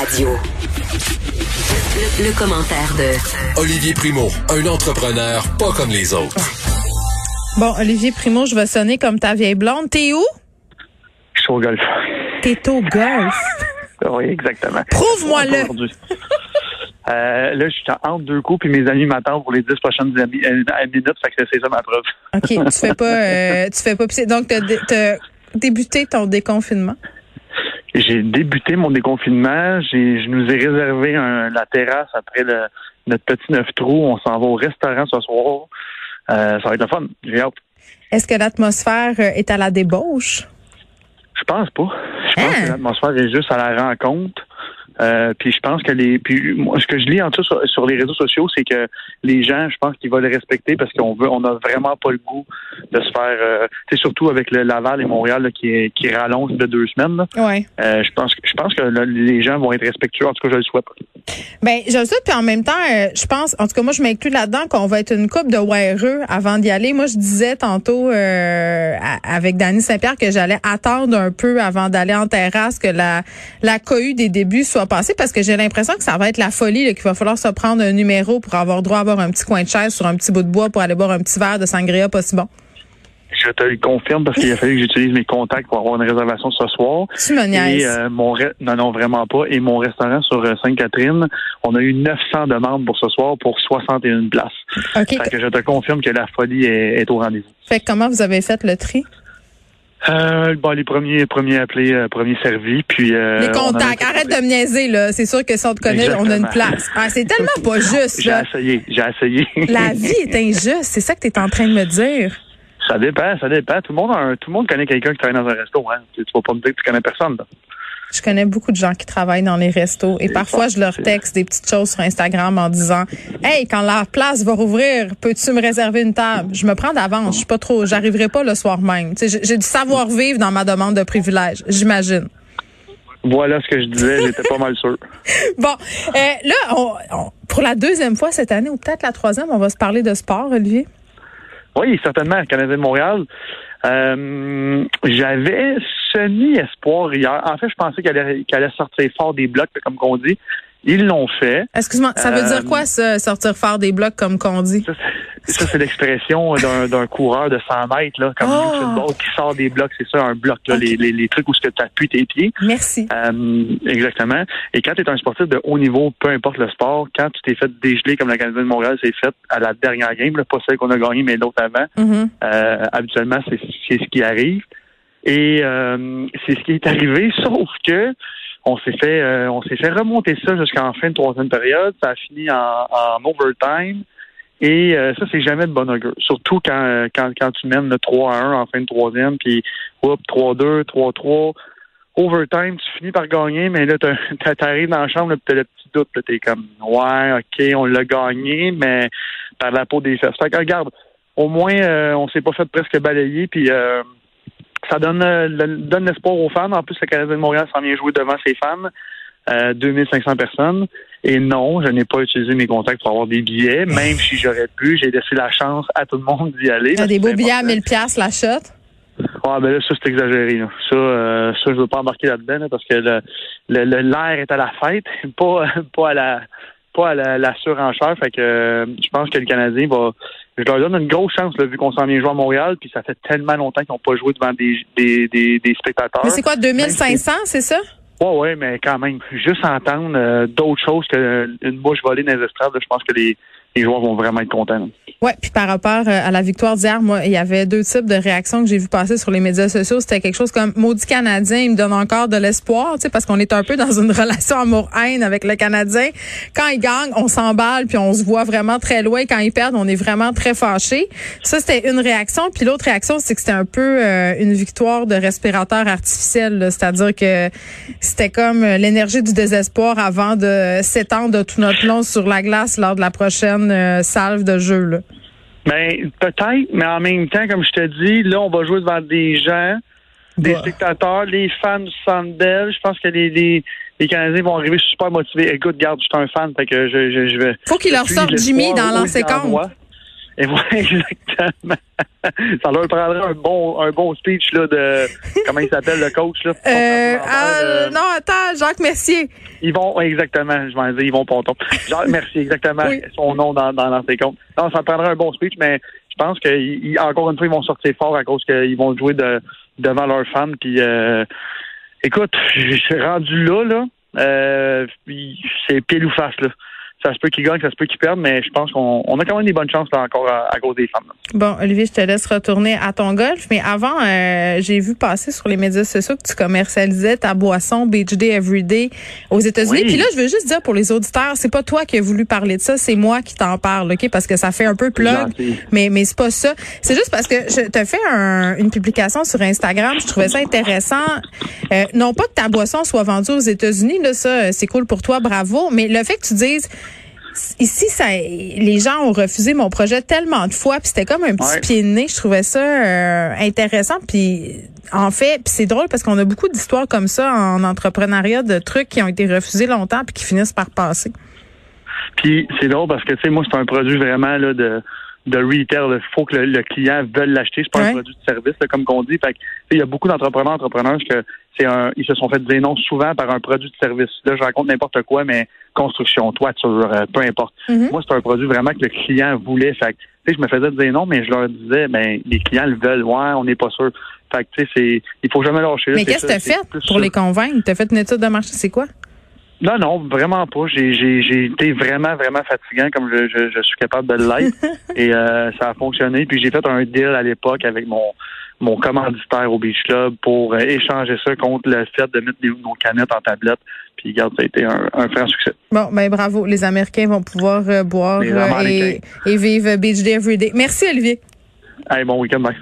Radio. Le, commentaire de Olivier Primo, un entrepreneur pas comme les autres. Bon, Olivier Primo, je vais sonner comme ta vieille blonde. T'es où? Je suis au golf. T'es au golf? oui, exactement. Prouve-moi-le. Euh, là, je suis entre deux coups, puis mes amis m'attendent pour les dix prochaines euh, minutes, fait que c'est ça ma preuve. OK, tu fais pas, euh, tu fais pas Donc, tu as débuté ton déconfinement? J'ai débuté mon déconfinement. je nous ai réservé la terrasse après notre petit neuf trous. On s'en va au restaurant ce soir. Euh, ça va être le fun. J'ai hâte. Est-ce que l'atmosphère euh, est à la débauche? Je pense pas. Je pense hein? que l'atmosphère est juste à la rencontre. Euh, puis je pense que les, puis moi, ce que je lis en tout sur, sur les réseaux sociaux, c'est que les gens, je pense qu'ils vont le respecter parce qu'on veut, on a vraiment pas le goût de se faire, euh, surtout avec le Laval et Montréal qui qui rallonge de deux semaines. Ouais. Euh, je pense, je pense que les gens vont être respectueux. En tout cas, je le souhaite. Ben, je le souhaite. Puis en même temps, euh, je pense, en tout cas, moi, je m'inclus là-dedans qu'on va être une coupe de WRE avant d'y aller. Moi, je disais tantôt euh, avec Dany Saint-Pierre que j'allais attendre un peu avant d'aller en terrasse que la la cohue des débuts soit parce que j'ai l'impression que ça va être la folie qu'il va falloir se prendre un numéro pour avoir droit à avoir un petit coin de chaise sur un petit bout de bois pour aller boire un petit verre de sangria pas si bon. Je te le confirme parce qu'il a fallu que j'utilise mes contacts pour avoir une réservation ce soir. Tu me Et euh, mon non non vraiment pas. Et mon restaurant sur euh, Sainte-Catherine, on a eu 900 demandes pour ce soir pour 61 places. OK. Fait que je te confirme que la folie est, au rendez-vous. Fait que comment vous avez fait le tri? Euh, bon, les premiers, premiers appelés, euh, premiers servis, puis euh, les contacts. Arrête de me niaiser là. C'est sûr que si on te connaît, on a une place. Ah, c'est tellement pas juste. J'ai essayé, j'ai essayé. La vie est injuste. C'est ça que tu es en train de me dire. Ça dépend, ça dépend. Tout le monde, tout le monde connaît quelqu'un qui travaille dans un resto. Hein. Tu, vas pas me dire que tu connais personne. Là. Je connais beaucoup de gens qui travaillent dans les restos et parfois je leur texte des petites choses sur Instagram en disant Hey, quand la place va rouvrir, peux-tu me réserver une table? Je me prends d'avance, je suis pas trop, j'arriverai pas le soir même. J'ai du savoir-vivre dans ma demande de privilège, j'imagine. Voilà ce que je disais, j'étais pas mal sûr. Bon, euh, là, pour la deuxième fois cette année, ou peut-être la troisième, on va se parler de sport, Olivier. Oui, certainement, Canadien de Montréal. Euh, j'avais semi-espoir hier. En fait, je pensais qu'elle allait, allait, sortir fort des blocs, comme qu'on dit. Ils l'ont fait. Excuse-moi, ça veut dire euh, quoi, ça, sortir fort des blocs, comme qu'on dit? Ça, c'est l'expression d'un coureur de 100 mètres, là, comme oh. qui sort des blocs. C'est ça, un bloc, là, les, les, les, trucs où tu appuies tes pieds. Merci. Euh, exactement. Et quand tu es un sportif de haut niveau, peu importe le sport, quand tu t'es fait dégeler comme la Canadienne de Montréal s'est fait à la dernière game, là, pas celle qu'on a gagnée, mais l'autre avant, mm-hmm. euh, habituellement, c'est ce qui arrive. Et euh, c'est ce qui est arrivé, sauf que on s'est fait euh, on s'est fait remonter ça jusqu'en fin de troisième période. Ça a fini en, en overtime. Et euh, ça, c'est jamais de bon augure. Surtout quand, quand, quand tu mènes le 3 à 1 en fin de troisième, puis hop, 3-2, 3-3. Overtime, tu finis par gagner, mais là, t'arrives dans la chambre, tu as le petit doute. T'es comme Ouais, ok, on l'a gagné, mais par la peau des fesses. Fait que regarde, au moins, on s'est pas fait presque balayer, puis ça donne, euh, donne l'espoir aux fans. En plus, le Canadien de Montréal s'en vient jouer devant ses fans. Euh, 2500 personnes. Et non, je n'ai pas utilisé mes contacts pour avoir des billets, même si j'aurais pu. J'ai laissé la chance à tout le monde d'y aller. T'as des beaux billets à 1000 pièces la shot? Ah ben là, ça c'est exagéré. Ça, euh, ça je veux pas embarquer là-dedans parce que l'air le, est à la fête, pas pas à la pas à la, surenchère. Fait que euh, je pense que le Canadien va je leur donne une grosse chance, là, vu qu'on s'en vient jouer à Montréal, puis ça fait tellement longtemps qu'ils n'ont pas joué devant des, des, des, spectateurs. Mais c'est quoi, 2500, c'est ça? Oui, oui, mais quand même, juste entendre euh, d'autres choses qu'une bouche volée dans les estrades, je pense que les, les joueurs vont vraiment être contents. Ouais, puis par rapport euh, à la victoire d'hier, moi, il y avait deux types de réactions que j'ai vu passer sur les médias sociaux. C'était quelque chose comme maudit Canadien, il me donne encore de l'espoir, tu sais, parce qu'on est un peu dans une relation amour-haine avec le Canadien. Quand ils gagnent, on s'emballe, puis on se voit vraiment très loin. Quand ils perdent, on est vraiment très fâchés. Ça, c'était une réaction. Puis l'autre réaction, c'est que c'était un peu euh, une victoire de respirateur artificiel, c'est-à-dire que c'était comme euh, l'énergie du désespoir avant de s'étendre tout notre long sur la glace lors de la prochaine euh, salve de jeu. Là. Ben, peut-être, mais en même temps, comme je te dis, là, on va jouer devant des gens, des bah. spectateurs, les fans du Sandel. Je pense que les, les, les, Canadiens vont arriver super motivés. Écoute, garde, je suis un fan, fait que je, je, je vais. Faut qu'ils leur sortent Jimmy dans l'ancien compte. Et voilà, exactement. Ça leur prendrait un bon, un bon speech là, de comment il s'appelle le coach là? Euh, euh, non, attends, Jacques Mercier. Ils vont exactement, je vais dire, ils vont ponton. Jacques Mercier, exactement, son nom dans, dans l'ancien compte. Non, ça prendrait un bon speech, mais je pense que encore une fois, ils vont sortir fort à cause qu'ils vont jouer de, devant leurs fans. Puis euh, écoute, je suis rendu là, là. Euh, c'est pile ou face là ça se peut qu'ils gagnent, ça se peut qu'ils perdent, mais je pense qu'on a quand même des bonnes chances là, encore à, cause des femmes. Bon, Olivier, je te laisse retourner à ton golf, mais avant, euh, j'ai vu passer sur les médias sociaux que tu commercialisais ta boisson Beach Day Everyday aux États-Unis. Puis là, je veux juste dire pour les auditeurs, c'est pas toi qui as voulu parler de ça, c'est moi qui t'en parle, ok, parce que ça fait un peu plug, mais mais c'est pas ça. C'est juste parce que je te fait une publication sur Instagram, je trouvais ça intéressant. Euh, non pas que ta boisson soit vendue aux États-Unis, là, ça, c'est cool pour toi, bravo, mais le fait que tu dises ici, ça, les gens ont refusé mon projet tellement de fois, puis c'était comme un petit pied de nez. Je trouvais ça euh, intéressant, puis en fait, puis c'est drôle parce qu'on a beaucoup d'histoires comme ça en entrepreneuriat de trucs qui ont été refusés longtemps puis qui finissent par passer. Puis c'est drôle parce que tu sais, moi c'est un produit vraiment là de de retail. Il faut que le, client veuille l'acheter. C'est pas un produit de service, comme qu'on dit. Fait il y a beaucoup d'entrepreneurs, entrepreneurs que c'est un, ils se sont fait dire non souvent par un produit de service. Là, je raconte n'importe quoi, mais construction, toiture, euh, peu importe. Mm-hmm. Moi, c'est un produit vraiment que le client voulait. Fait que, je me faisais dire non, mais je leur disais, ben, les clients le veulent. Ouais, on n'est pas sûr. Fait que, tu sais, c'est, il faut jamais lâcher. Mais qu'est-ce que tu as fait pour les convaincre? Tu as fait une étude de marché, c'est quoi? Non, non, vraiment pas. J'ai, j'ai, j'ai été vraiment, vraiment fatigant comme je, je, je suis capable de l'être. et euh, ça a fonctionné. Puis j'ai fait un deal à l'époque avec mon mon commanditaire au Beach Club pour euh, échanger ça contre le fait de mettre nos canettes en tablette. Puis regarde, ça a été un, un franc succès. Bon, ben bravo. Les Américains vont pouvoir euh, boire et, et, vivre Beach Day Every Day. Merci, Olivier. Allez, bon week-end, Max.